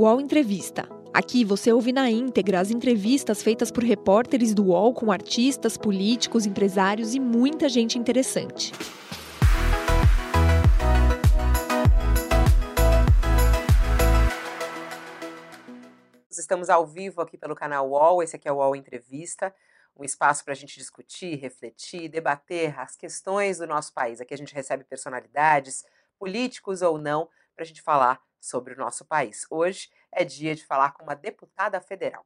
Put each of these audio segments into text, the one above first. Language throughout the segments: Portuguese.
UOL Entrevista. Aqui você ouve na íntegra as entrevistas feitas por repórteres do UOL com artistas, políticos, empresários e muita gente interessante. Estamos ao vivo aqui pelo canal UOL, esse aqui é o UOL Entrevista, um espaço para a gente discutir, refletir, debater as questões do nosso país. Aqui a gente recebe personalidades, políticos ou não, para a gente falar sobre o nosso país. Hoje é dia de falar com uma deputada federal.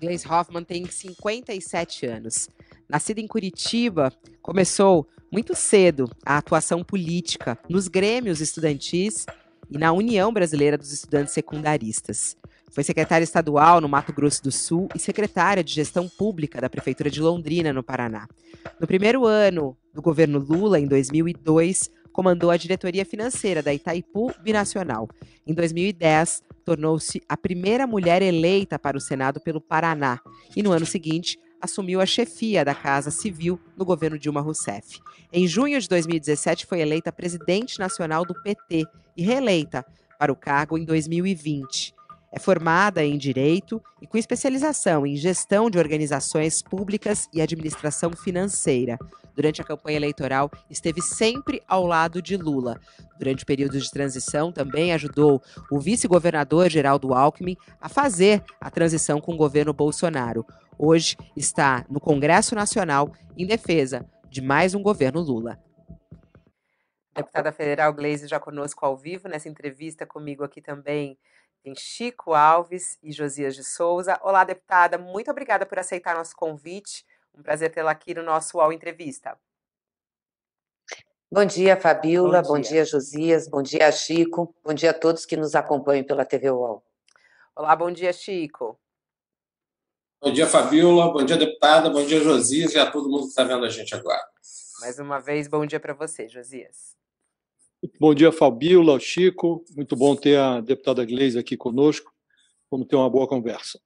Gleisi Hoffmann tem 57 anos. Nascida em Curitiba, começou muito cedo a atuação política nos grêmios estudantis e na União Brasileira dos Estudantes Secundaristas. Foi secretária estadual no Mato Grosso do Sul e secretária de Gestão Pública da Prefeitura de Londrina, no Paraná. No primeiro ano do governo Lula, em 2002, comandou a diretoria financeira da Itaipu Binacional. Em 2010, tornou-se a primeira mulher eleita para o Senado pelo Paraná e no ano seguinte assumiu a chefia da Casa Civil no governo Dilma Rousseff. Em junho de 2017 foi eleita presidente nacional do PT e reeleita para o cargo em 2020. É formada em Direito e com especialização em Gestão de Organizações Públicas e Administração Financeira. Durante a campanha eleitoral, esteve sempre ao lado de Lula. Durante o período de transição, também ajudou o vice-governador Geraldo Alckmin a fazer a transição com o governo Bolsonaro. Hoje está no Congresso Nacional em defesa de mais um governo Lula. Deputada Federal Gleisi já conosco ao vivo nessa entrevista comigo aqui também tem Chico Alves e Josias de Souza. Olá, deputada, muito obrigada por aceitar nosso convite. Um prazer tê-la aqui no nosso UOL Entrevista. Bom dia, Fabiola. Bom dia. bom dia, Josias. Bom dia, Chico. Bom dia a todos que nos acompanham pela TV UOL. Olá, bom dia, Chico. Bom dia, Fabiola. Bom dia, deputada. Bom dia, Josias e a todo mundo que está vendo a gente agora. Mais uma vez, bom dia para você, Josias. Bom dia, Fabiola, Chico. Muito bom ter a deputada Gleisi aqui conosco. Vamos ter uma boa conversa.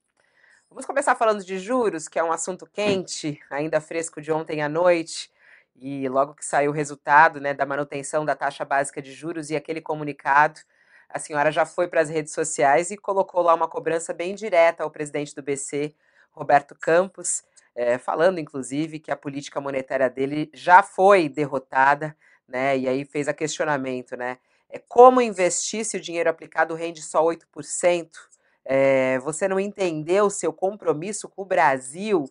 Vamos começar falando de juros, que é um assunto quente, ainda fresco de ontem à noite. E logo que saiu o resultado né, da manutenção da taxa básica de juros e aquele comunicado, a senhora já foi para as redes sociais e colocou lá uma cobrança bem direta ao presidente do BC, Roberto Campos, é, falando inclusive que a política monetária dele já foi derrotada né? E aí fez a questionamento, né? É como investir se o dinheiro aplicado rende só 8%? É, você não entendeu o seu compromisso com o Brasil?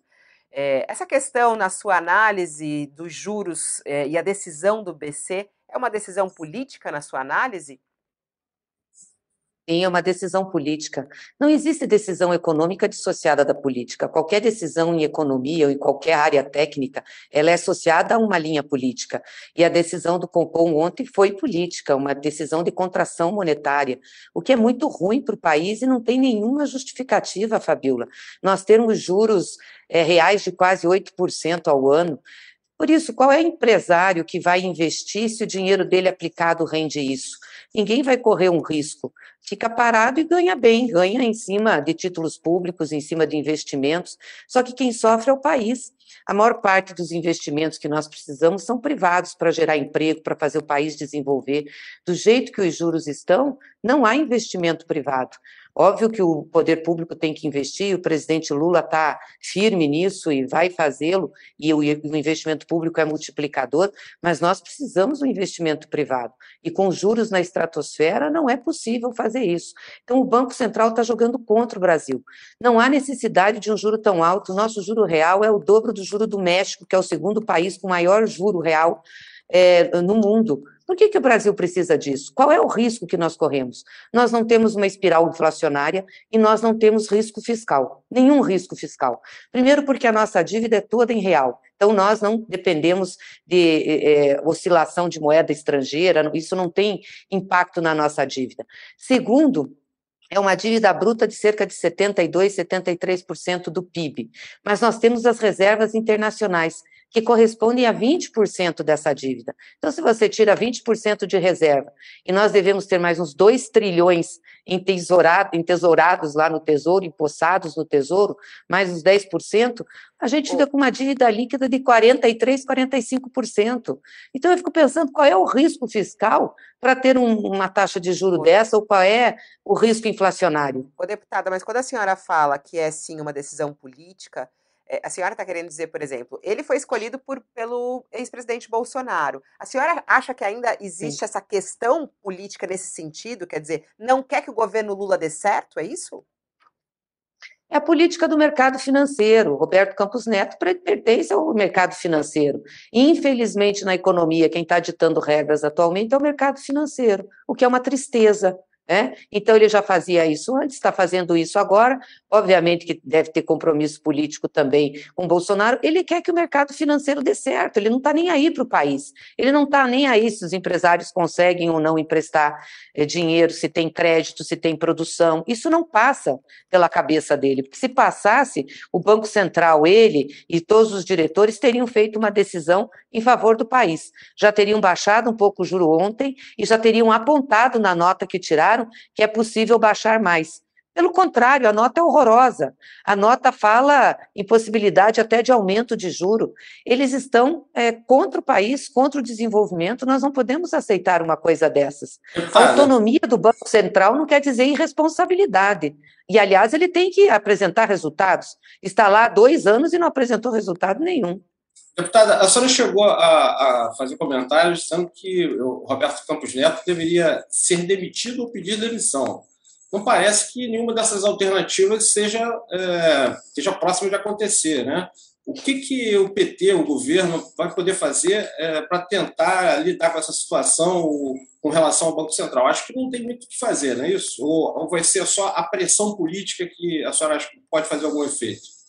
É, essa questão, na sua análise dos juros é, e a decisão do BC, é uma decisão política na sua análise? É uma decisão política. Não existe decisão econômica dissociada da política. Qualquer decisão em economia ou em qualquer área técnica, ela é associada a uma linha política. E a decisão do Compom ontem foi política, uma decisão de contração monetária, o que é muito ruim para o país e não tem nenhuma justificativa, Fabiola. Nós temos juros é, reais de quase 8% ao ano. Por isso, qual é o empresário que vai investir se o dinheiro dele aplicado rende isso? Ninguém vai correr um risco fica parado e ganha bem, ganha em cima de títulos públicos, em cima de investimentos. Só que quem sofre é o país. A maior parte dos investimentos que nós precisamos são privados para gerar emprego, para fazer o país desenvolver. Do jeito que os juros estão, não há investimento privado. Óbvio que o poder público tem que investir, o presidente Lula está firme nisso e vai fazê-lo, e o investimento público é multiplicador, mas nós precisamos do investimento privado. E com juros na estratosfera, não é possível fazer isso. Então, o Banco Central está jogando contra o Brasil. Não há necessidade de um juro tão alto, o nosso juro real é o dobro do juro do México, que é o segundo país com maior juro real é, no mundo. Por que, que o Brasil precisa disso? Qual é o risco que nós corremos? Nós não temos uma espiral inflacionária e nós não temos risco fiscal, nenhum risco fiscal. Primeiro, porque a nossa dívida é toda em real. Então, nós não dependemos de é, oscilação de moeda estrangeira, isso não tem impacto na nossa dívida. Segundo, é uma dívida bruta de cerca de 72%, 73% do PIB. Mas nós temos as reservas internacionais, que correspondem a 20% dessa dívida. Então, se você tira 20% de reserva e nós devemos ter mais uns 2 trilhões entesourado, entesourados lá no Tesouro, empossados no Tesouro, mais uns 10%, a gente fica com uma dívida líquida de 43%, 45%. Então, eu fico pensando qual é o risco fiscal para ter um, uma taxa de juro dessa ou qual é o risco inflacionário. Ô, deputada, mas quando a senhora fala que é sim uma decisão política, a senhora está querendo dizer, por exemplo, ele foi escolhido por, pelo ex-presidente Bolsonaro. A senhora acha que ainda existe Sim. essa questão política nesse sentido? Quer dizer, não quer que o governo Lula dê certo? É isso? É a política do mercado financeiro. Roberto Campos Neto pertence ao mercado financeiro. Infelizmente, na economia, quem está ditando regras atualmente é o mercado financeiro, o que é uma tristeza. Né? Então, ele já fazia isso antes, está fazendo isso agora. Obviamente que deve ter compromisso político também com Bolsonaro. Ele quer que o mercado financeiro dê certo, ele não está nem aí para o país. Ele não está nem aí se os empresários conseguem ou não emprestar eh, dinheiro, se tem crédito, se tem produção. Isso não passa pela cabeça dele, porque se passasse, o Banco Central, ele e todos os diretores teriam feito uma decisão em favor do país. Já teriam baixado um pouco o juro ontem e já teriam apontado na nota que tiraram que é possível baixar mais. Pelo contrário, a nota é horrorosa. A nota fala em possibilidade até de aumento de juro. Eles estão é, contra o país, contra o desenvolvimento. Nós não podemos aceitar uma coisa dessas. A autonomia do Banco Central não quer dizer irresponsabilidade. E, aliás, ele tem que apresentar resultados. Está lá há dois anos e não apresentou resultado nenhum. Deputada, a senhora chegou a, a, fazer comentários dizendo que o Roberto Campos Neto deveria ser demitido ou pedir demissão não parece que nenhuma dessas alternativas seja, é, seja próxima de acontecer. Né? O que, que o PT, o governo, vai poder fazer é, para tentar lidar com essa situação com relação ao Banco Central? Acho que não tem muito o que fazer, não é isso? Ou, ou vai ser só a pressão política que a senhora acha que pode fazer algum efeito?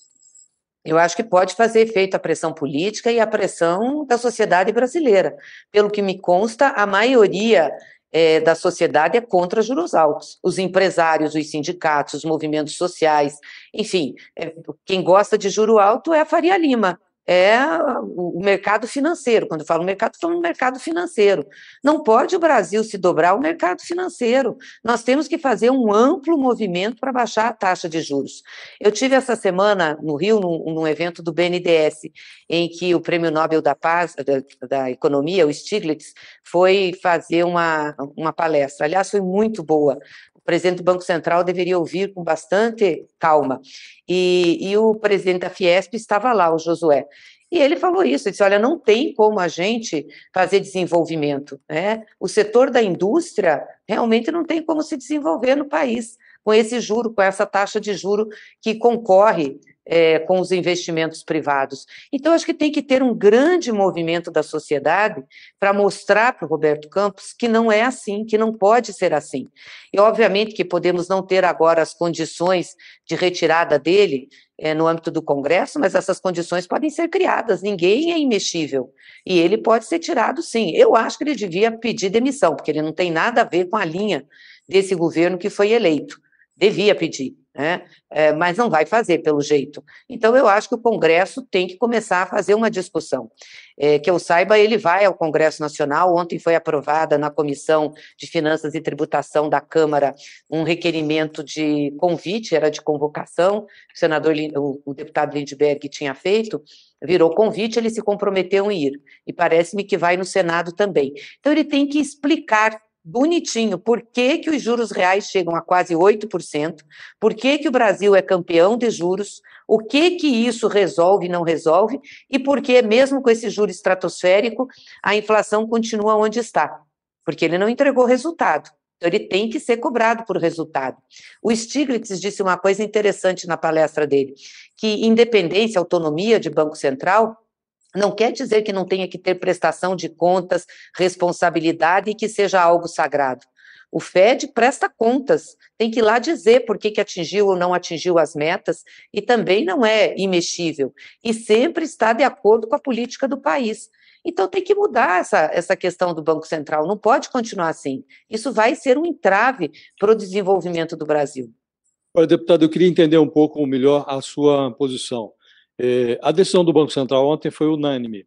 Eu acho que pode fazer efeito a pressão política e a pressão da sociedade brasileira. Pelo que me consta, a maioria é, da sociedade é contra juros altos. Os empresários, os sindicatos, os movimentos sociais, enfim, é, quem gosta de juro alto é a Faria Lima, é o mercado financeiro. Quando eu falo mercado, estou no mercado financeiro. Não pode o Brasil se dobrar ao mercado financeiro. Nós temos que fazer um amplo movimento para baixar a taxa de juros. Eu tive essa semana no Rio, num, num evento do BNDES, em que o Prêmio Nobel da Paz, da, da Economia, o Stiglitz, foi fazer uma, uma palestra. Aliás, foi muito boa presidente do Banco Central deveria ouvir com bastante calma. E, e o presidente da Fiesp estava lá, o Josué. E ele falou isso, ele disse, olha, não tem como a gente fazer desenvolvimento, né? O setor da indústria realmente não tem como se desenvolver no país com esse juro, com essa taxa de juro que concorre é, com os investimentos privados. Então, acho que tem que ter um grande movimento da sociedade para mostrar para o Roberto Campos que não é assim, que não pode ser assim. E, obviamente, que podemos não ter agora as condições de retirada dele é, no âmbito do Congresso, mas essas condições podem ser criadas, ninguém é imexível. E ele pode ser tirado, sim. Eu acho que ele devia pedir demissão, porque ele não tem nada a ver com a linha desse governo que foi eleito. Devia pedir né? É, mas não vai fazer pelo jeito. Então, eu acho que o Congresso tem que começar a fazer uma discussão. É, que eu saiba, ele vai ao Congresso Nacional. Ontem foi aprovada na Comissão de Finanças e Tributação da Câmara um requerimento de convite, era de convocação, o senador, o, o deputado Lindbergh tinha feito, virou convite, ele se comprometeu em ir. E parece-me que vai no Senado também. Então, ele tem que explicar bonitinho. Por que, que os juros reais chegam a quase 8%, por que, que o Brasil é campeão de juros, o que que isso resolve e não resolve, e por que, mesmo com esse juro estratosférico, a inflação continua onde está, porque ele não entregou resultado. Então, ele tem que ser cobrado por resultado. O Stiglitz disse uma coisa interessante na palestra dele, que independência, autonomia de Banco Central não quer dizer que não tenha que ter prestação de contas, responsabilidade e que seja algo sagrado. O FED presta contas, tem que ir lá dizer por que, que atingiu ou não atingiu as metas, e também não é imexível, e sempre está de acordo com a política do país. Então tem que mudar essa, essa questão do Banco Central, não pode continuar assim. Isso vai ser um entrave para o desenvolvimento do Brasil. Olha, deputado, eu queria entender um pouco melhor a sua posição. É, a decisão do Banco Central ontem foi unânime.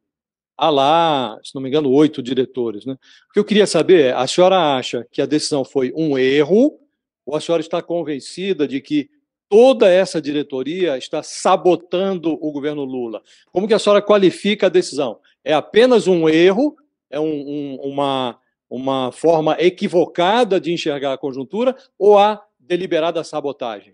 Há lá, se não me engano, oito diretores. Né? O que eu queria saber é: a senhora acha que a decisão foi um erro ou a senhora está convencida de que toda essa diretoria está sabotando o governo Lula? Como que a senhora qualifica a decisão? É apenas um erro? É um, um, uma, uma forma equivocada de enxergar a conjuntura ou há deliberada sabotagem?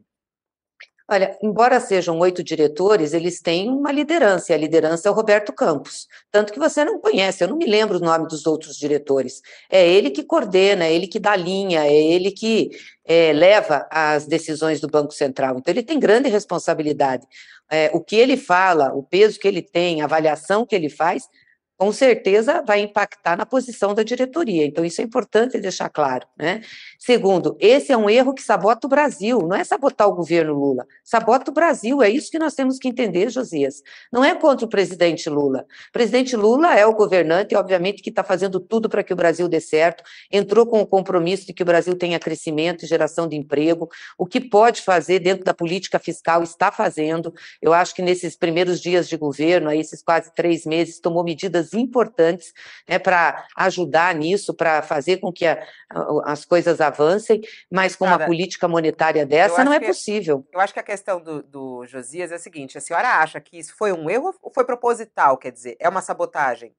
Olha, embora sejam oito diretores, eles têm uma liderança, e a liderança é o Roberto Campos. Tanto que você não conhece, eu não me lembro o nome dos outros diretores. É ele que coordena, é ele que dá linha, é ele que é, leva as decisões do Banco Central. Então, ele tem grande responsabilidade. É, o que ele fala, o peso que ele tem, a avaliação que ele faz, com certeza vai impactar na posição da diretoria. Então, isso é importante deixar claro. Né? Segundo, esse é um erro que sabota o Brasil, não é sabotar o governo Lula, sabota o Brasil, é isso que nós temos que entender, Josias. Não é contra o presidente Lula. O presidente Lula é o governante, obviamente, que está fazendo tudo para que o Brasil dê certo, entrou com o compromisso de que o Brasil tenha crescimento e geração de emprego, o que pode fazer dentro da política fiscal está fazendo. Eu acho que nesses primeiros dias de governo, aí, esses quase três meses, tomou medidas importantes né, para ajudar nisso, para fazer com que a, as coisas avancem, mas com uma política monetária dessa não é possível. Eu acho que a questão do, do Josias é a seguinte: a senhora acha que isso foi um erro ou foi proposital? Quer dizer, é uma sabotagem?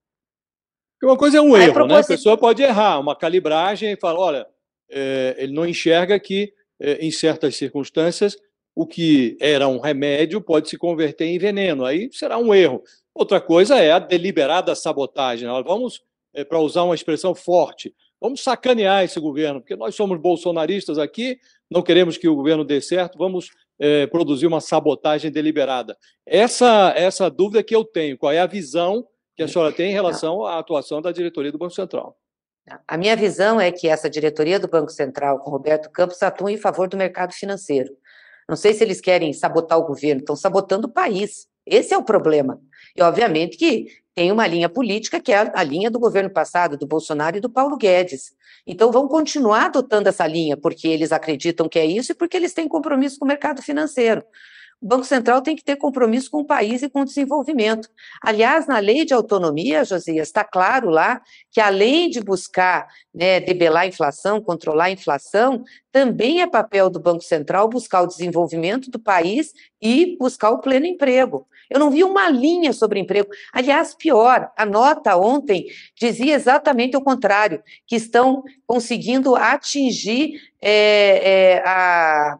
Uma coisa é um é erro, proposit... né? A pessoa pode errar, uma calibragem e falar, olha, é, ele não enxerga que, é, em certas circunstâncias, o que era um remédio pode se converter em veneno. Aí será um erro. Outra coisa é a deliberada sabotagem. Vamos, é, para usar uma expressão forte, vamos sacanear esse governo, porque nós somos bolsonaristas aqui, não queremos que o governo dê certo, vamos é, produzir uma sabotagem deliberada. Essa, essa dúvida que eu tenho, qual é a visão que a senhora tem em relação à atuação da diretoria do Banco Central? A minha visão é que essa diretoria do Banco Central, com Roberto Campos, atua em favor do mercado financeiro. Não sei se eles querem sabotar o governo, estão sabotando o país. Esse é o problema. E, obviamente, que tem uma linha política que é a linha do governo passado, do Bolsonaro e do Paulo Guedes. Então, vão continuar adotando essa linha, porque eles acreditam que é isso e porque eles têm compromisso com o mercado financeiro. O Banco Central tem que ter compromisso com o país e com o desenvolvimento. Aliás, na lei de autonomia, Josias, está claro lá que além de buscar né, debelar a inflação, controlar a inflação, também é papel do Banco Central buscar o desenvolvimento do país e buscar o pleno emprego. Eu não vi uma linha sobre emprego. Aliás, pior, a nota ontem dizia exatamente o contrário, que estão conseguindo atingir é, é, a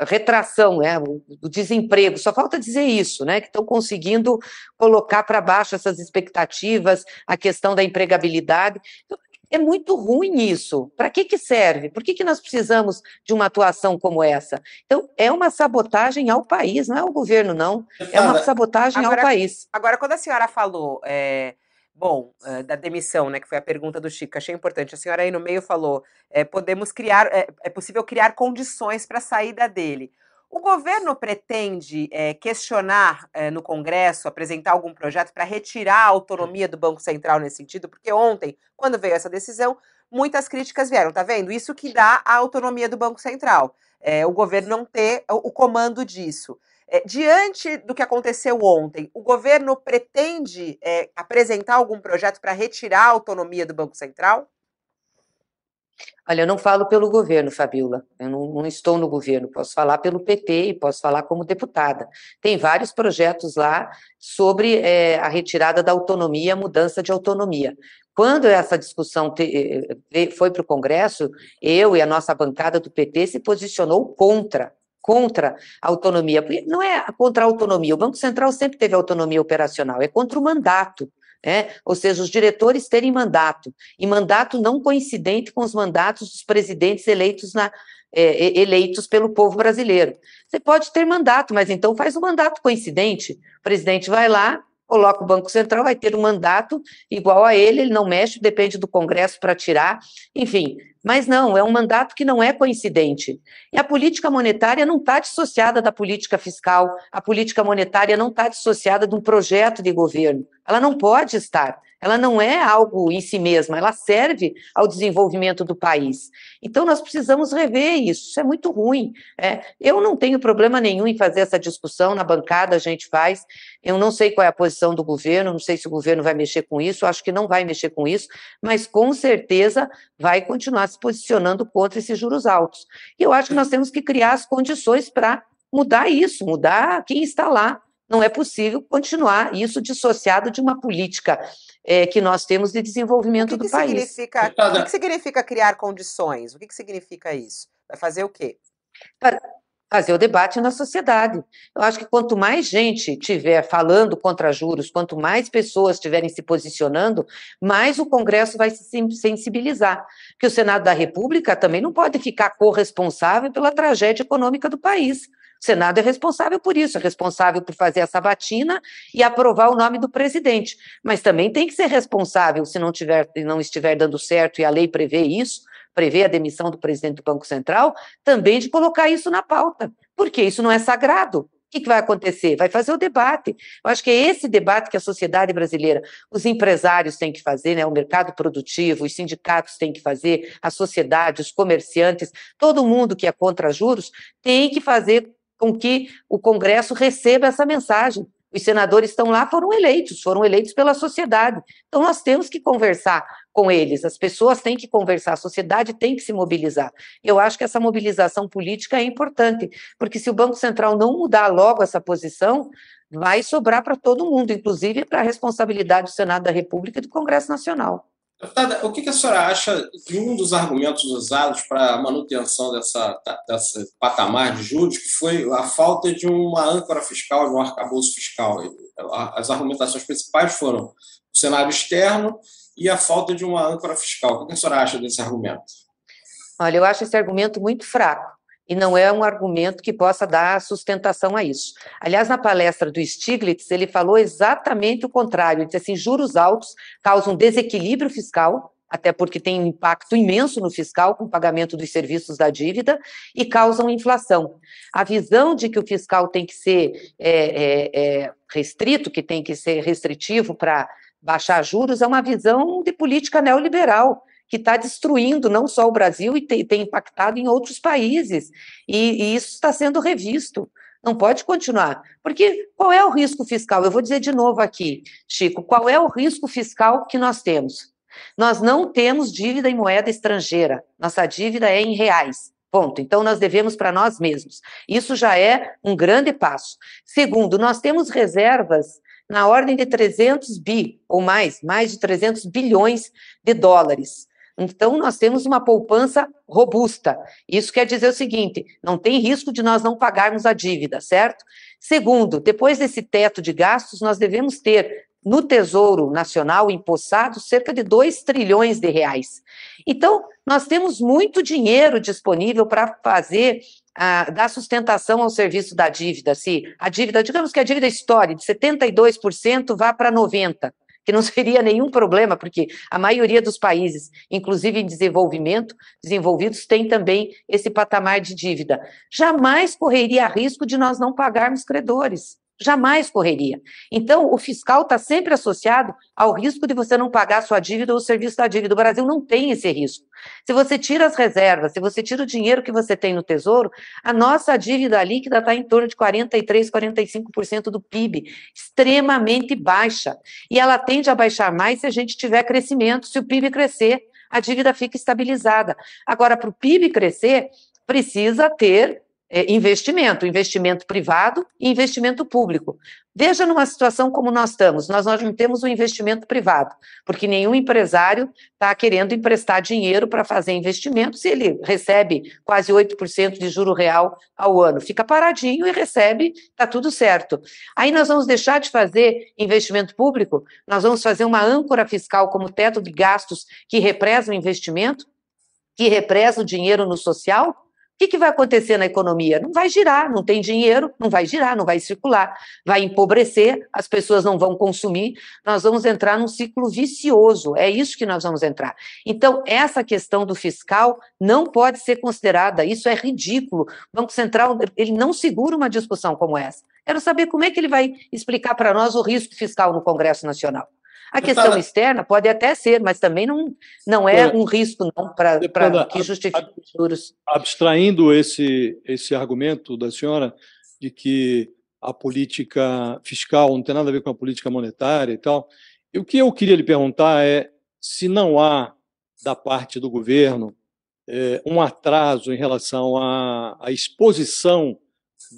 retração, né, o desemprego, só falta dizer isso, né, que estão conseguindo colocar para baixo essas expectativas, a questão da empregabilidade. Então, é muito ruim isso. Para que, que serve? Por que, que nós precisamos de uma atuação como essa? Então, é uma sabotagem ao país, não é ao governo, não. É uma sabotagem agora, ao país. Agora, quando a senhora falou. É Bom, uh, da demissão, né, que foi a pergunta do Chico, achei importante. A senhora aí no meio falou: é, podemos criar, é, é possível criar condições para a saída dele. O governo pretende é, questionar é, no Congresso, apresentar algum projeto para retirar a autonomia do Banco Central nesse sentido? Porque ontem, quando veio essa decisão, muitas críticas vieram, tá vendo? Isso que dá a autonomia do Banco Central. É, o governo não ter o, o comando disso. É, diante do que aconteceu ontem, o governo pretende é, apresentar algum projeto para retirar a autonomia do Banco Central? Olha, eu não falo pelo governo, Fabiola. Eu não, não, estou no governo. Posso falar pelo PT e posso falar como deputada. Tem vários projetos lá sobre é, a retirada da autonomia, a mudança de autonomia. Quando essa discussão te, foi para o Congresso, eu e a nossa bancada do PT se posicionou contra contra a autonomia, não é contra a autonomia, o Banco Central sempre teve autonomia operacional, é contra o mandato. É, ou seja, os diretores terem mandato, e mandato não coincidente com os mandatos dos presidentes eleitos, na, é, eleitos pelo povo brasileiro. Você pode ter mandato, mas então faz um mandato coincidente. O presidente vai lá, coloca o Banco Central, vai ter um mandato igual a ele, ele não mexe, depende do Congresso para tirar, enfim, mas não, é um mandato que não é coincidente. E a política monetária não está dissociada da política fiscal, a política monetária não está dissociada de um projeto de governo. Ela não pode estar. Ela não é algo em si mesma, ela serve ao desenvolvimento do país. Então, nós precisamos rever isso, isso é muito ruim. É, eu não tenho problema nenhum em fazer essa discussão, na bancada a gente faz, eu não sei qual é a posição do governo, não sei se o governo vai mexer com isso, acho que não vai mexer com isso, mas com certeza vai continuar se posicionando contra esses juros altos. E eu acho que nós temos que criar as condições para mudar isso, mudar quem está lá. Não é possível continuar isso dissociado de uma política é, que nós temos de desenvolvimento que do que país. Significa, o que, que significa criar condições? O que, que significa isso? Vai fazer o quê? Para fazer o debate na sociedade. Eu acho que quanto mais gente tiver falando contra juros, quanto mais pessoas estiverem se posicionando, mais o Congresso vai se sensibilizar. Porque o Senado da República também não pode ficar corresponsável pela tragédia econômica do país. O Senado é responsável por isso, é responsável por fazer a sabatina e aprovar o nome do presidente. Mas também tem que ser responsável, se não, tiver, não estiver dando certo e a lei prevê isso, prevê a demissão do presidente do Banco Central, também de colocar isso na pauta, porque isso não é sagrado. O que vai acontecer? Vai fazer o debate. Eu acho que é esse debate que a sociedade brasileira, os empresários têm que fazer, né? o mercado produtivo, os sindicatos têm que fazer, a sociedade, os comerciantes, todo mundo que é contra juros tem que fazer com que o Congresso receba essa mensagem. Os senadores estão lá, foram eleitos, foram eleitos pela sociedade. Então, nós temos que conversar com eles, as pessoas têm que conversar, a sociedade tem que se mobilizar. Eu acho que essa mobilização política é importante, porque se o Banco Central não mudar logo essa posição, vai sobrar para todo mundo, inclusive para a responsabilidade do Senado da República e do Congresso Nacional. Deputada, o que a senhora acha de um dos argumentos usados para a manutenção dessa, dessa patamar de juros, que foi a falta de uma âncora fiscal, de um arcabouço fiscal? As argumentações principais foram o cenário externo e a falta de uma âncora fiscal. O que a senhora acha desse argumento? Olha, eu acho esse argumento muito fraco e não é um argumento que possa dar sustentação a isso. Aliás, na palestra do Stiglitz, ele falou exatamente o contrário. Ele disse assim: juros altos causam desequilíbrio fiscal, até porque tem um impacto imenso no fiscal com o pagamento dos serviços da dívida, e causam inflação. A visão de que o fiscal tem que ser é, é, é restrito, que tem que ser restritivo para baixar juros, é uma visão de política neoliberal que está destruindo não só o Brasil e tem, tem impactado em outros países. E, e isso está sendo revisto. Não pode continuar. Porque qual é o risco fiscal? Eu vou dizer de novo aqui, Chico, qual é o risco fiscal que nós temos? Nós não temos dívida em moeda estrangeira. Nossa dívida é em reais. Ponto. Então, nós devemos para nós mesmos. Isso já é um grande passo. Segundo, nós temos reservas na ordem de 300 bi, ou mais, mais de 300 bilhões de dólares. Então, nós temos uma poupança robusta. Isso quer dizer o seguinte: não tem risco de nós não pagarmos a dívida, certo? Segundo, depois desse teto de gastos, nós devemos ter no Tesouro Nacional empossado cerca de 2 trilhões de reais. Então, nós temos muito dinheiro disponível para fazer a, dar sustentação ao serviço da dívida. Se a dívida, digamos que a dívida histórica de 72% vá para 90%, que não seria nenhum problema, porque a maioria dos países, inclusive em desenvolvimento, desenvolvidos, tem também esse patamar de dívida. Jamais correria risco de nós não pagarmos credores. Jamais correria. Então, o fiscal está sempre associado ao risco de você não pagar sua dívida ou o serviço da dívida. O Brasil não tem esse risco. Se você tira as reservas, se você tira o dinheiro que você tem no Tesouro, a nossa dívida líquida está em torno de 43%, 45% do PIB, extremamente baixa. E ela tende a baixar mais se a gente tiver crescimento, se o PIB crescer, a dívida fica estabilizada. Agora, para o PIB crescer, precisa ter investimento, investimento privado e investimento público. Veja numa situação como nós estamos, nós, nós não temos um investimento privado, porque nenhum empresário está querendo emprestar dinheiro para fazer investimento se ele recebe quase 8% de juro real ao ano. Fica paradinho e recebe, está tudo certo. Aí nós vamos deixar de fazer investimento público, nós vamos fazer uma âncora fiscal como teto de gastos que represa o investimento, que represa o dinheiro no social, o que, que, vai acontecer na economia? Não vai girar, não tem dinheiro, não vai girar, não vai circular, vai empobrecer, as pessoas não vão consumir, nós vamos entrar num ciclo vicioso, é isso que nós vamos entrar. Então, essa questão do fiscal não pode ser considerada, isso é ridículo. O Banco Central, ele não segura uma discussão como essa. Quero saber como é que ele vai explicar para nós o risco fiscal no Congresso Nacional. A questão externa pode até ser, mas também não, não é um risco não para que justifique os juros. Abstraindo esse, esse argumento da senhora de que a política fiscal não tem nada a ver com a política monetária e tal, e o que eu queria lhe perguntar é se não há, da parte do governo, é, um atraso em relação à, à exposição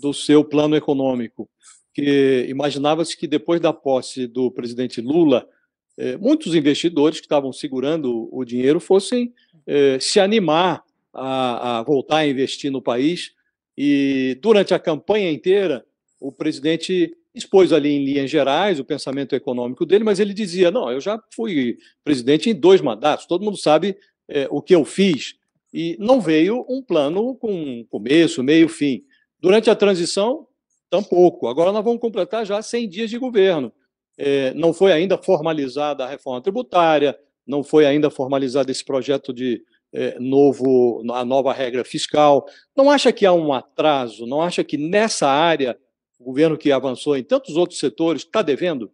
do seu plano econômico, que imaginava-se que depois da posse do presidente Lula, é, muitos investidores que estavam segurando o dinheiro fossem é, se animar a, a voltar a investir no país. E durante a campanha inteira, o presidente expôs ali em linhas gerais o pensamento econômico dele, mas ele dizia: não, eu já fui presidente em dois mandatos, todo mundo sabe é, o que eu fiz. E não veio um plano com começo, meio, fim. Durante a transição, tampouco. Agora nós vamos completar já 100 dias de governo. É, não foi ainda formalizada a reforma tributária, não foi ainda formalizado esse projeto de é, novo, a nova regra fiscal. Não acha que há um atraso? Não acha que nessa área o governo que avançou em tantos outros setores está devendo?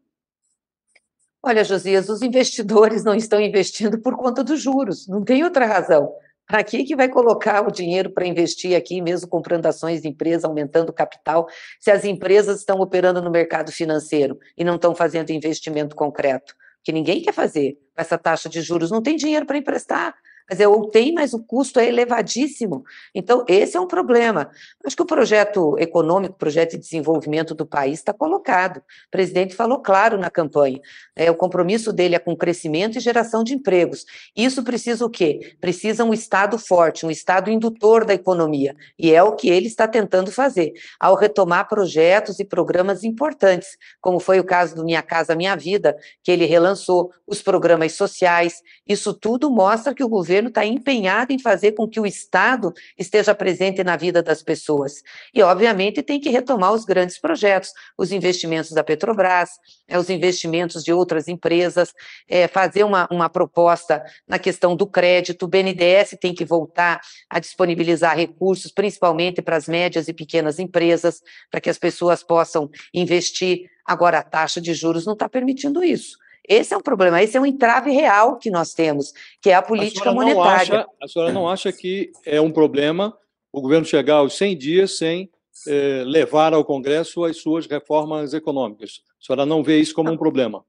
Olha, Josias, os investidores não estão investindo por conta dos juros, não tem outra razão. Para que, vai colocar o dinheiro para investir aqui, mesmo comprando ações de empresa, aumentando o capital, se as empresas estão operando no mercado financeiro e não estão fazendo investimento concreto? Que ninguém quer fazer essa taxa de juros, não tem dinheiro para emprestar. Quer dizer, ou tem, mas o custo é elevadíssimo. Então, esse é um problema. Acho que o projeto econômico, o projeto de desenvolvimento do país está colocado. O presidente falou claro na campanha. É, o compromisso dele é com crescimento e geração de empregos. Isso precisa o quê? Precisa um Estado forte, um Estado indutor da economia. E é o que ele está tentando fazer, ao retomar projetos e programas importantes, como foi o caso do Minha Casa Minha Vida, que ele relançou, os programas sociais. Isso tudo mostra que o governo governo está empenhado em fazer com que o Estado esteja presente na vida das pessoas. E, obviamente, tem que retomar os grandes projetos, os investimentos da Petrobras, é, os investimentos de outras empresas, é, fazer uma, uma proposta na questão do crédito. O BNDES tem que voltar a disponibilizar recursos, principalmente para as médias e pequenas empresas, para que as pessoas possam investir. Agora, a taxa de juros não está permitindo isso. Esse é um problema, esse é um entrave real que nós temos, que é a política a monetária. Acha, a senhora não acha que é um problema o governo chegar aos 100 dias sem eh, levar ao Congresso as suas reformas econômicas? A senhora não vê isso como um problema?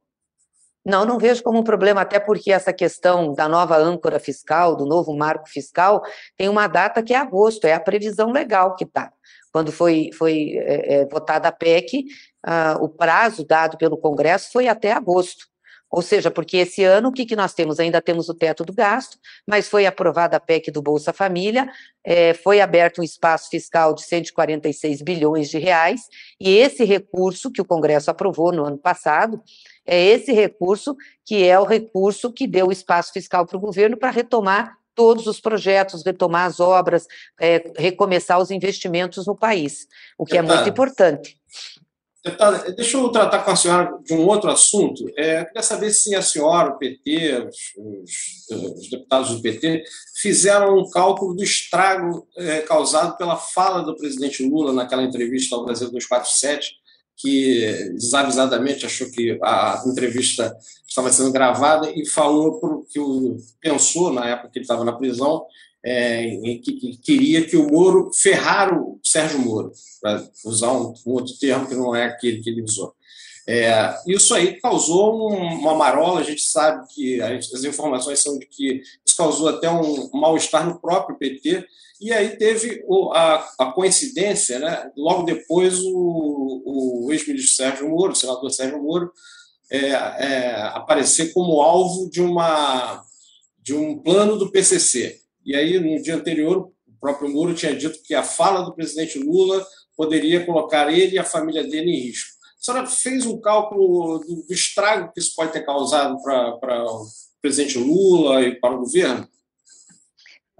Não, não vejo como um problema, até porque essa questão da nova âncora fiscal, do novo marco fiscal, tem uma data que é agosto, é a previsão legal que está. Quando foi, foi é, é, votada a PEC, ah, o prazo dado pelo Congresso foi até agosto. Ou seja, porque esse ano o que, que nós temos? Ainda temos o teto do gasto, mas foi aprovada a PEC do Bolsa Família, é, foi aberto um espaço fiscal de 146 bilhões de reais, e esse recurso que o Congresso aprovou no ano passado, é esse recurso que é o recurso que deu espaço fiscal para o governo para retomar todos os projetos, retomar as obras, é, recomeçar os investimentos no país, o que é muito importante. Deputada, deixa eu tratar com a senhora de um outro assunto. É, queria saber se a senhora, o PT, os, os, deputados do PT, fizeram um cálculo do estrago é, causado pela fala do presidente Lula naquela entrevista ao Brasil 247, que desavisadamente achou que a entrevista estava sendo gravada e falou que pensou na época que ele estava na prisão é, que, que, queria que o Moro ferrar o Sérgio Moro, para usar um, um, outro termo que não é aquele que ele usou. É, isso aí causou um, uma marola, a gente sabe que as informações são de que isso causou até um mal-estar no próprio PT, e aí teve a, a, coincidência, né? logo depois o, o ex-ministro Sérgio Moro, o senador Sérgio Moro, é, é, aparecer como alvo de, uma, de um plano do PCC. E aí, no dia anterior, o próprio Muro tinha dito que a fala do presidente Lula poderia colocar ele e a família dele em risco. A senhora fez um cálculo do, estrago que isso pode ter causado para, para o presidente Lula e para o governo?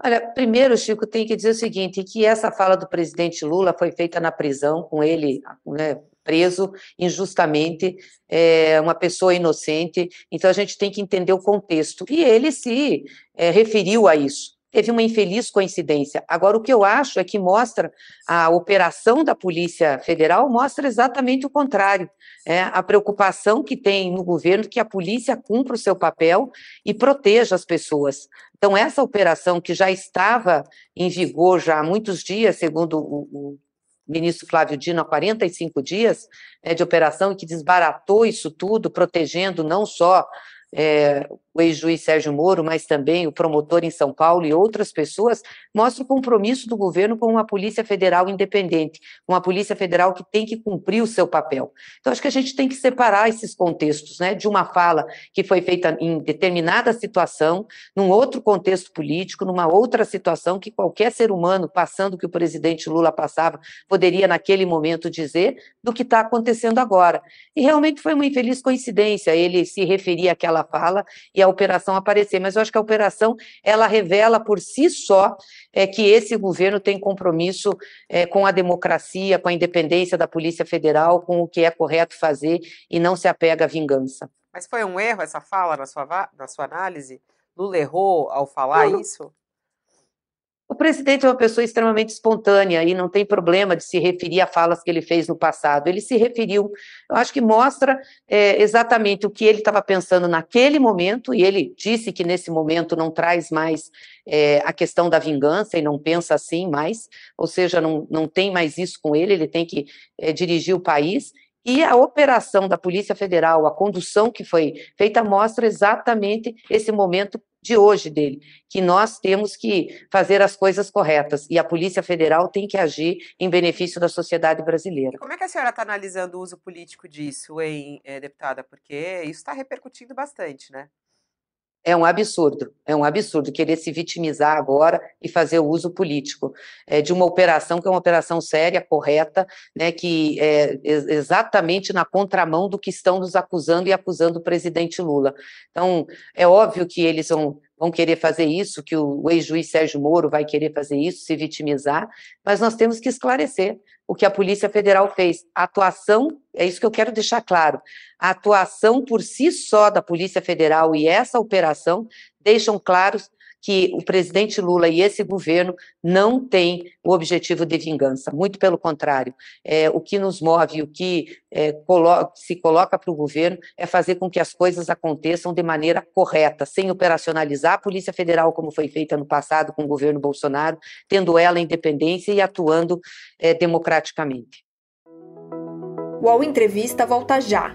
Olha, primeiro, Chico, tem que dizer o seguinte, que essa fala do presidente Lula foi feita na prisão, com ele né, preso injustamente, é, uma pessoa inocente, então a gente tem que entender o contexto. E ele se é, referiu a isso teve uma infeliz coincidência. Agora, o que eu acho é que mostra a operação da Polícia Federal mostra exatamente o contrário. É, a preocupação que tem no governo que a polícia cumpra o seu papel e proteja as pessoas. Então, essa operação que já estava em vigor já há muitos dias, segundo o, o ministro Flávio Dino, há 45 dias né, de operação, que desbaratou isso tudo, protegendo não só é, o ex-juiz Sérgio Moro, mas também o promotor em São Paulo e outras pessoas, mostra o compromisso do governo com uma Polícia Federal independente, uma Polícia Federal que tem que cumprir o seu papel. Então, acho que a gente tem que separar esses contextos, né, de uma fala que foi feita em determinada situação, num outro contexto político, numa outra situação que qualquer ser humano, passando o que o presidente Lula passava, poderia naquele momento dizer, do que está acontecendo agora. E realmente foi uma infeliz coincidência ele se referir àquela fala e a operação aparecer. Mas eu acho que a operação ela revela por si só é, que esse governo tem compromisso é, com a democracia, com a independência da Polícia Federal, com o que é correto fazer e não se apega à vingança. Mas foi um erro essa fala na sua, na sua análise? Lula errou ao falar não. isso? O presidente é uma pessoa extremamente espontânea e não tem problema de se referir a falas que ele fez no passado. Ele se referiu, eu acho que mostra é, exatamente o que ele estava pensando naquele momento, e ele disse que nesse momento não traz mais é, a questão da vingança e não pensa assim mais, ou seja, não, não tem mais isso com ele, ele tem que é, dirigir o país. E a operação da Polícia Federal, a condução que foi feita, mostra exatamente esse momento de hoje dele, que nós temos que fazer as coisas corretas e a Polícia Federal tem que agir em benefício da sociedade brasileira. Como é que a senhora está analisando o uso político disso, hein, eh, deputada? Porque isso está repercutindo bastante, né? É um absurdo, é um absurdo querer se vitimizar agora e fazer o uso político é, de uma operação que é uma operação séria, correta, né, que é exatamente na contramão do que estão nos acusando e acusando o presidente Lula. Então, é óbvio que eles vão vão querer fazer isso, que o ex-juiz Sérgio Moro vai querer fazer isso, se vitimizar, mas nós temos que esclarecer o que a Polícia Federal fez. A atuação, é isso que eu quero deixar claro, a atuação por si só da Polícia Federal e essa operação deixam claros que o presidente Lula e esse governo não têm o objetivo de vingança, muito pelo contrário. É, o que nos move, o que é, colo se coloca para o governo é fazer com que as coisas aconteçam de maneira correta, sem operacionalizar a Polícia Federal, como foi feita no passado com o governo Bolsonaro, tendo ela independência e atuando é, democraticamente. O UOL Entrevista volta já.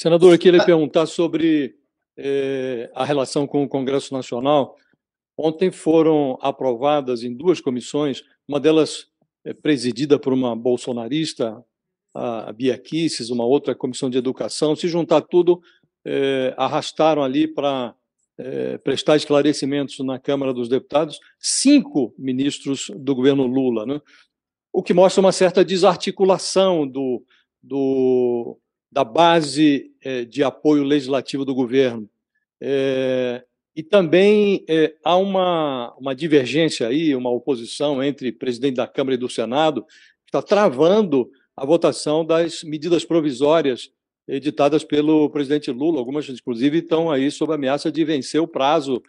Senador, eu queria perguntar sobre eh, a relação com o Congresso Nacional. Ontem foram aprovadas em duas comissões, uma delas é presidida por uma bolsonarista, a Bia Kisses, uma outra comissão de educação. Se juntar tudo, eh, arrastaram ali para prestar esclarecimentos na Câmara dos Deputados cinco ministros do governo Lula, né? o que mostra uma certa desarticulação do, do da base é, de apoio legislativo do governo. É, e também é, há uma, uma divergência aí, uma oposição entre presidente da Câmara e do Senado, que está travando a votação das medidas provisórias editadas pelo presidente Lula. Algumas, inclusive, estão aí sob ameaça de vencer o prazo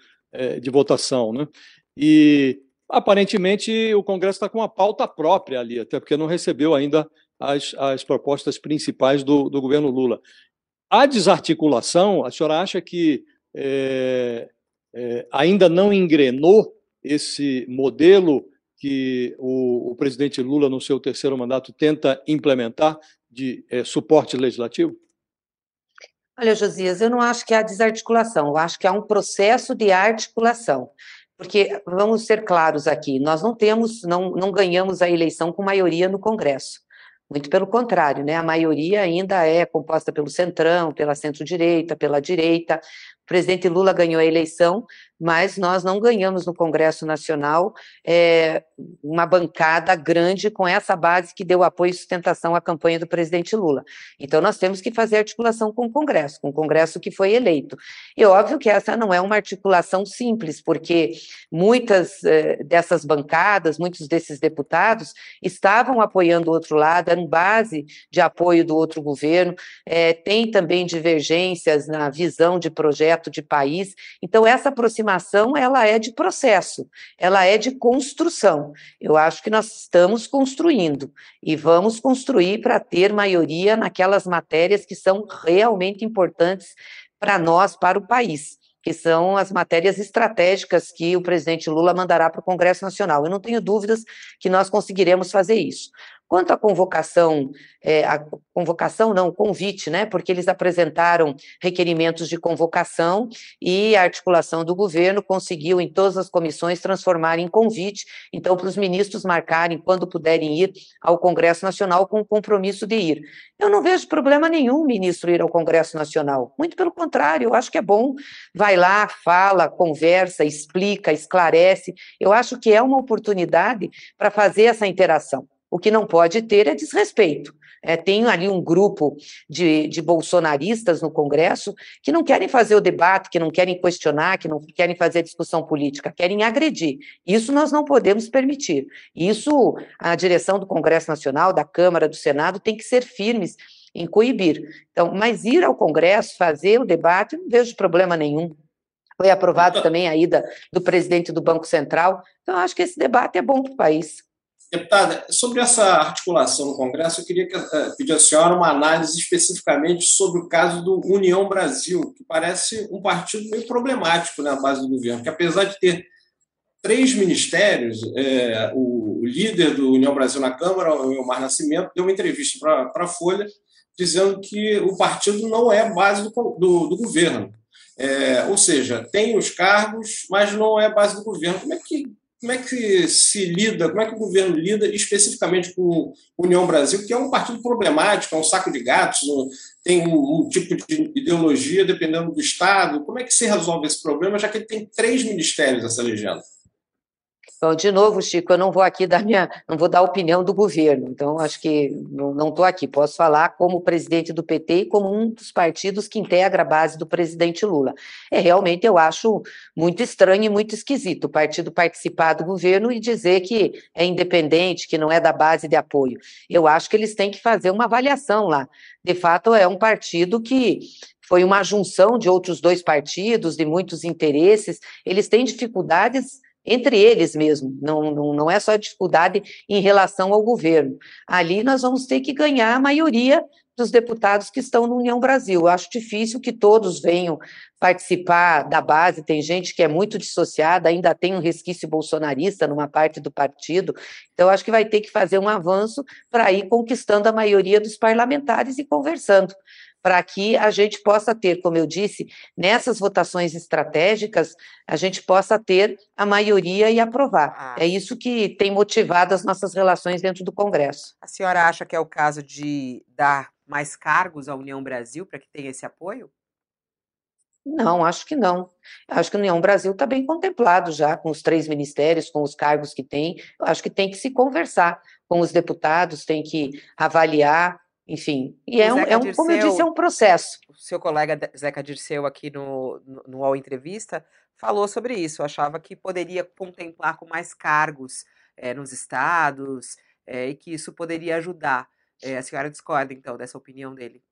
de votação. Né? E, aparentemente, o Congresso está com uma pauta própria ali, até porque não recebeu ainda as, as propostas principais do, do governo Lula. A desarticulação, a senhora acha que é, é, ainda não engrenou esse modelo que o, o, presidente Lula, no seu terceiro mandato, tenta implementar de é, suporte legislativo? Olha, Josias, eu não acho que há desarticulação, eu acho que há um processo de articulação. Porque, vamos ser claros aqui, nós não temos, não, não ganhamos a eleição com maioria no Congresso. Muito pelo contrário, né? A maioria ainda é composta pelo centrão, pela centro-direita, pela direita. O presidente Lula ganhou a eleição, mas nós não ganhamos no Congresso Nacional é, uma bancada grande com essa base que deu apoio e sustentação à campanha do presidente Lula. Então, nós temos que fazer articulação com o Congresso, com o Congresso que foi eleito. E óbvio que essa não é uma articulação simples, porque muitas é, dessas bancadas, muitos desses deputados estavam apoiando o outro lado, eram base de apoio do outro governo, é, tem também divergências na visão de projeto de país. Então, essa aproximação transformação ela é de processo, ela é de construção. Eu acho que nós estamos construindo e vamos construir para ter maioria naquelas matérias que são realmente importantes para nós, para o país que são as matérias estratégicas que o presidente Lula mandará para o Congresso Nacional. Eu não tenho dúvidas que nós conseguiremos fazer isso. Quanto à convocação, é, a convocação não, convite, né? Porque eles apresentaram requerimentos de convocação e a articulação do governo conseguiu em todas as comissões transformar em convite, então para os ministros marcarem quando puderem ir ao Congresso Nacional com o compromisso de ir. Eu não vejo problema nenhum ministro ir ao Congresso Nacional. Muito pelo contrário, eu acho que é bom, vai lá, fala, conversa, explica, esclarece. Eu acho que é uma oportunidade para fazer essa interação. O que não pode ter é desrespeito. É, tem ali um grupo de, de bolsonaristas no Congresso que não querem fazer o debate, que não querem questionar, que não querem fazer discussão política, querem agredir. Isso nós não podemos permitir. Isso a direção do Congresso Nacional, da Câmara, do Senado, tem que ser firmes em coibir. Então, mas ir ao Congresso, fazer o debate, não vejo problema nenhum. Foi aprovado também a ida do presidente do Banco Central. Então, acho que esse debate é bom para o país. Deputada, sobre essa articulação no Congresso, eu queria eh, pedir à senhora uma análise especificamente sobre o caso do União Brasil, que parece um partido meio problemático na base do governo, que apesar de ter três ministérios, é, o, líder do União Brasil na Câmara, o Elmar Nascimento, deu uma entrevista para a Folha dizendo que o partido não é base do, do, do governo. É, ou seja, tem os cargos, mas não é base do governo. Como é que como é que se lida, como é que o governo lida especificamente com União Brasil, que é um partido problemático, é um saco de gatos, tem um, um, tipo de ideologia dependendo do Estado. Como é que se resolve esse problema, já que ele tem três ministérios essa legenda? Bom, de novo, Chico, eu não vou aqui dar minha, não vou dar a opinião do governo, então acho que não estou aqui. Posso falar como presidente do PT e como um dos partidos que integra a base do presidente Lula. É realmente eu acho muito estranho e muito esquisito o partido participar do governo e dizer que é independente, que não é da base de apoio. Eu acho que eles têm que fazer uma avaliação lá. De fato, é um partido que foi uma junção de outros dois partidos, de muitos interesses. Eles têm dificuldades entre eles mesmo, não, não, não é só dificuldade em relação ao governo. Ali nós vamos ter que ganhar a maioria dos deputados que estão no União Brasil. Eu acho difícil que todos venham participar da base, tem gente que é muito dissociada, ainda tem um resquício bolsonarista numa parte do partido, então acho que vai ter que fazer um avanço para ir conquistando a maioria dos parlamentares e conversando para que a gente possa ter, como eu disse, nessas votações estratégicas, a gente possa ter a maioria e aprovar. Ah. É isso que tem motivado as nossas relações dentro do Congresso. A senhora acha que é o caso de dar mais cargos à União Brasil para que tenha esse apoio? Não, acho que não. Acho que a União Brasil está bem contemplado já com os três ministérios, com os cargos que tem. Eu acho que tem que se conversar com os deputados, tem que avaliar enfim, e é, um, é um como eu disse, é um processo. O seu colega Zeca Dirceu aqui no, no, no UOL Entrevista falou sobre isso, achava que poderia contemplar com mais cargos é, nos estados é, e que isso poderia ajudar. É, a senhora discorda, então, dessa opinião dele?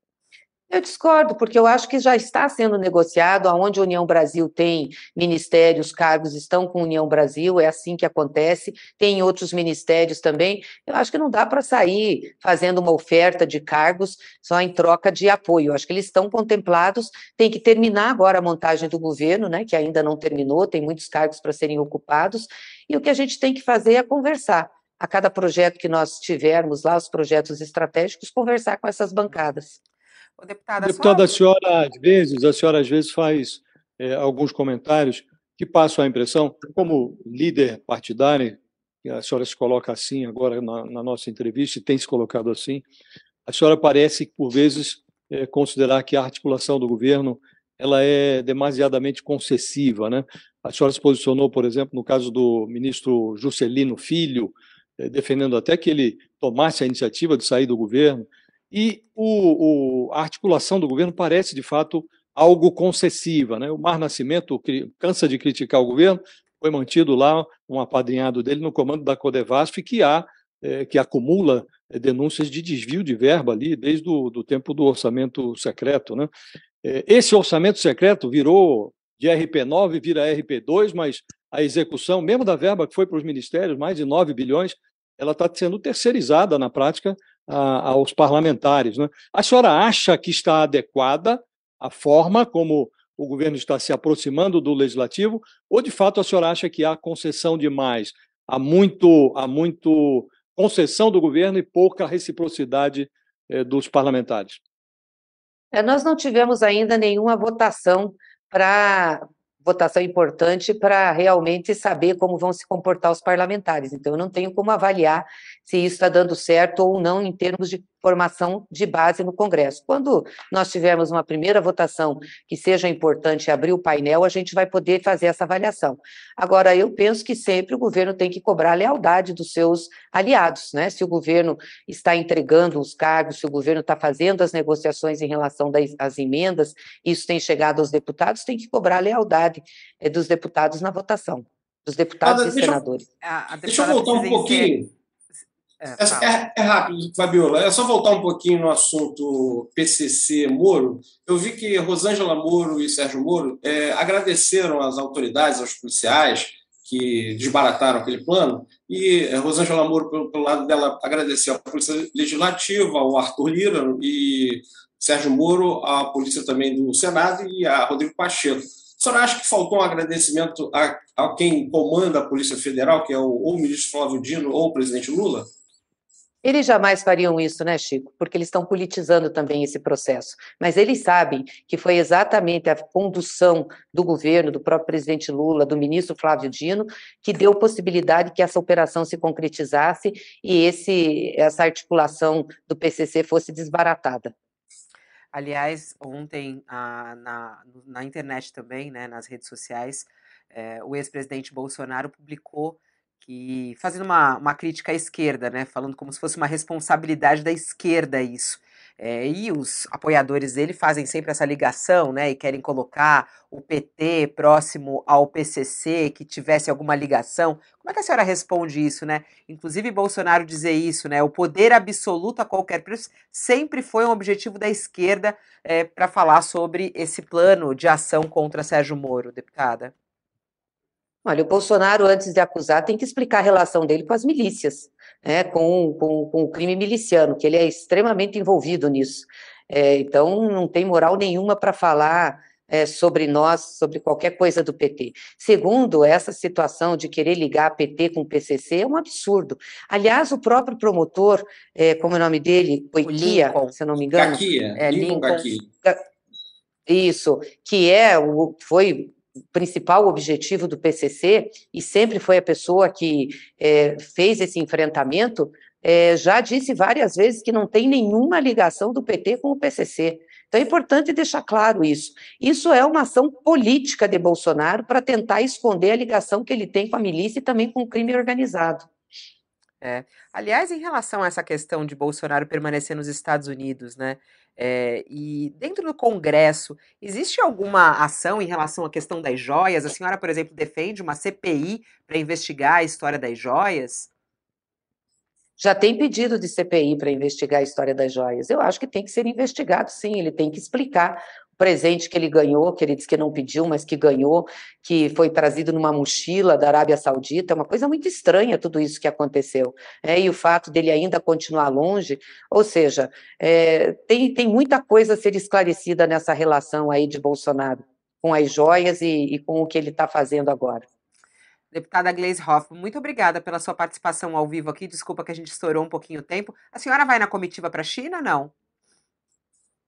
Eu discordo, porque eu acho que já está sendo negociado, aonde a União Brasil tem ministérios, cargos estão com a União Brasil, é assim que acontece, tem outros ministérios também. Eu acho que não dá para sair fazendo uma oferta de cargos só em troca de apoio. Eu acho que eles estão contemplados, tem que terminar agora a montagem do governo, né, que ainda não terminou, tem muitos cargos para serem ocupados, e o que a gente tem que fazer é conversar a cada projeto que nós tivermos lá, os projetos estratégicos, conversar com essas bancadas. O deputada, deputada a senhora, às vezes, a senhora às vezes faz é, alguns comentários que passam a impressão, como líder partidário, a senhora se coloca assim agora na, na nossa entrevista, e tem se colocado assim, a senhora parece, por vezes, é, considerar que a articulação do governo ela é demasiadamente concessiva. Né? A senhora se posicionou, por exemplo, no caso do ministro Juscelino Filho, é, defendendo até que ele tomasse a iniciativa de sair do governo, e o, o, a articulação do governo parece, de fato, algo concessiva. Né? O Mar Nascimento cansa de criticar o governo, foi mantido lá um apadrinhado dele no comando da Codevasf, que há é, que acumula é, denúncias de desvio de verba ali desde o do tempo do orçamento secreto. Né? É, esse orçamento secreto virou de RP9, vira RP2, mas a execução, mesmo da verba que foi para os ministérios, mais de 9 bilhões, ela está sendo terceirizada na prática a, aos parlamentares. Né? A senhora acha que está adequada a forma como o governo está se aproximando do legislativo, ou de fato a senhora acha que há concessão demais, há muito, há muito concessão do governo e pouca reciprocidade eh, dos parlamentares? É, nós não tivemos ainda nenhuma votação para votação importante para realmente saber como vão se comportar os parlamentares. Então, eu não tenho como avaliar se isso está dando certo ou não em termos de formação de base no Congresso. Quando nós tivermos uma primeira votação que seja importante abrir o painel, a gente vai poder fazer essa avaliação. Agora, eu penso que sempre o governo tem que cobrar a lealdade dos seus aliados, né? Se o governo está entregando os cargos, se o governo está fazendo as negociações em relação às emendas, isso tem chegado aos deputados, tem que cobrar a lealdade eh, dos deputados na votação, dos deputados e senadores. Eu, deixa eu voltar um pouquinho. É, é, é, rápido, Fabiola. É só voltar um pouquinho no assunto PCC Moro. Eu vi que Rosângela Moro e Sérgio Moro é, agradeceram às autoridades, aos policiais que desbarataram aquele plano. E é, Rosângela Moro, pelo, pelo, lado dela, agradeceu à Polícia Legislativa, ao Arthur Lira e Sérgio Moro, à Polícia também do Senado e a Rodrigo Pacheco. A senhora acha que faltou um agradecimento a, a quem comanda a Polícia Federal, que é o, ou o ministro Flávio Dino ou o presidente Lula? Eles jamais fariam isso, né, Chico? Porque eles estão politizando também esse processo. Mas eles sabem que foi exatamente a condução do governo, do próprio presidente Lula, do ministro Flávio Dino, que deu possibilidade que essa operação se concretizasse e esse, essa articulação do PCC fosse desbaratada. Aliás, ontem na, na internet também, né, nas redes sociais, eh, o ex-presidente Bolsonaro publicou que fazendo uma, uma crítica à esquerda, né, falando como se fosse uma responsabilidade da esquerda isso. É, e os apoiadores dele fazem sempre essa ligação, né, e querem colocar o PT próximo ao PCC, que tivesse alguma ligação. Como é que a senhora responde isso, né? Inclusive Bolsonaro dizer isso, né? O poder absoluto a qualquer preço sempre foi um objetivo da esquerda é, para falar sobre esse plano de ação contra Sérgio Moro, deputada. Olha, o Bolsonaro, antes de acusar, tem que explicar a relação dele com as milícias, né, com, com, com o crime miliciano, que ele é extremamente envolvido nisso. É, então, não tem moral nenhuma para falar é, sobre nós, sobre qualquer coisa do PT. Segundo, essa situação de querer ligar PT com o PCC é um absurdo. Aliás, o próprio promotor, é, como é o nome dele? Coitia, se não me engano. Caquia, é, Lincoln, Lincoln Isso, que é o, foi principal objetivo do PCC, e sempre foi a pessoa que é, fez esse enfrentamento, é, já disse várias vezes que não tem nenhuma ligação do PT com o PCC. Então é importante deixar claro isso. Isso é uma ação política de Bolsonaro para tentar esconder a ligação que ele tem com a milícia e também com o crime organizado. É. Aliás, em relação a essa questão de Bolsonaro permanecer nos Estados Unidos, né? É, e dentro do Congresso, existe alguma ação em relação à questão das joias? A senhora, por exemplo, defende uma CPI para investigar a história das joias? Já tem pedido de CPI para investigar a história das joias. Eu acho que tem que ser investigado, sim. Ele tem que explicar presente que ele ganhou, que ele disse que não pediu, mas que ganhou, que foi trazido numa mochila da Arábia Saudita, é uma coisa muito estranha tudo isso que aconteceu. É, e o fato dele ainda continuar longe, ou seja, é, tem, tem muita coisa a ser esclarecida nessa relação aí de Bolsonaro com as joias e, e com o que ele está fazendo agora. Deputada Gleisi Hoffmann, muito obrigada pela sua participação ao vivo aqui. Desculpa que a gente estourou um pouquinho o tempo. A senhora vai na comitiva para a China ou não?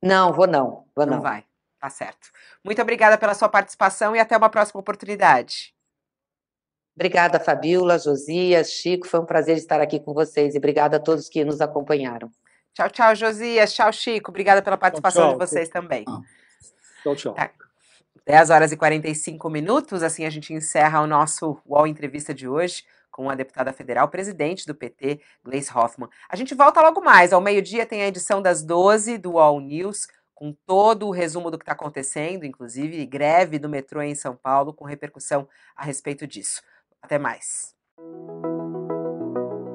Não, vou não. Vou não. não vai. Tá certo. Muito obrigada pela sua participação e até uma próxima oportunidade. Obrigada, Fabiola, Josias, Chico. Foi um prazer estar aqui com vocês e obrigada a todos que nos acompanharam. Tchau, tchau, Josias. Tchau, Chico. Obrigada pela participação tchau, tchau. de vocês também. Tchau, tchau. Tá. 10 horas e 45 minutos, assim a gente encerra o nosso UOL Entrevista de hoje com a deputada federal, presidente do PT, Gleice Hoffmann. A gente volta logo mais. Ao meio-dia tem a edição das 12 do UOL News, com todo o resumo do que está acontecendo, inclusive greve do metrô em São Paulo, com repercussão a respeito disso. Até mais.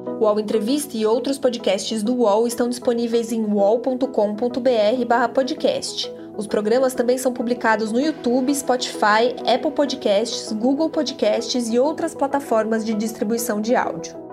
O UOL Entrevista e outros podcasts do UOL estão disponíveis em uol.com.br/podcast. Os programas também são publicados no YouTube, Spotify, Apple Podcasts, Google Podcasts e outras plataformas de distribuição de áudio.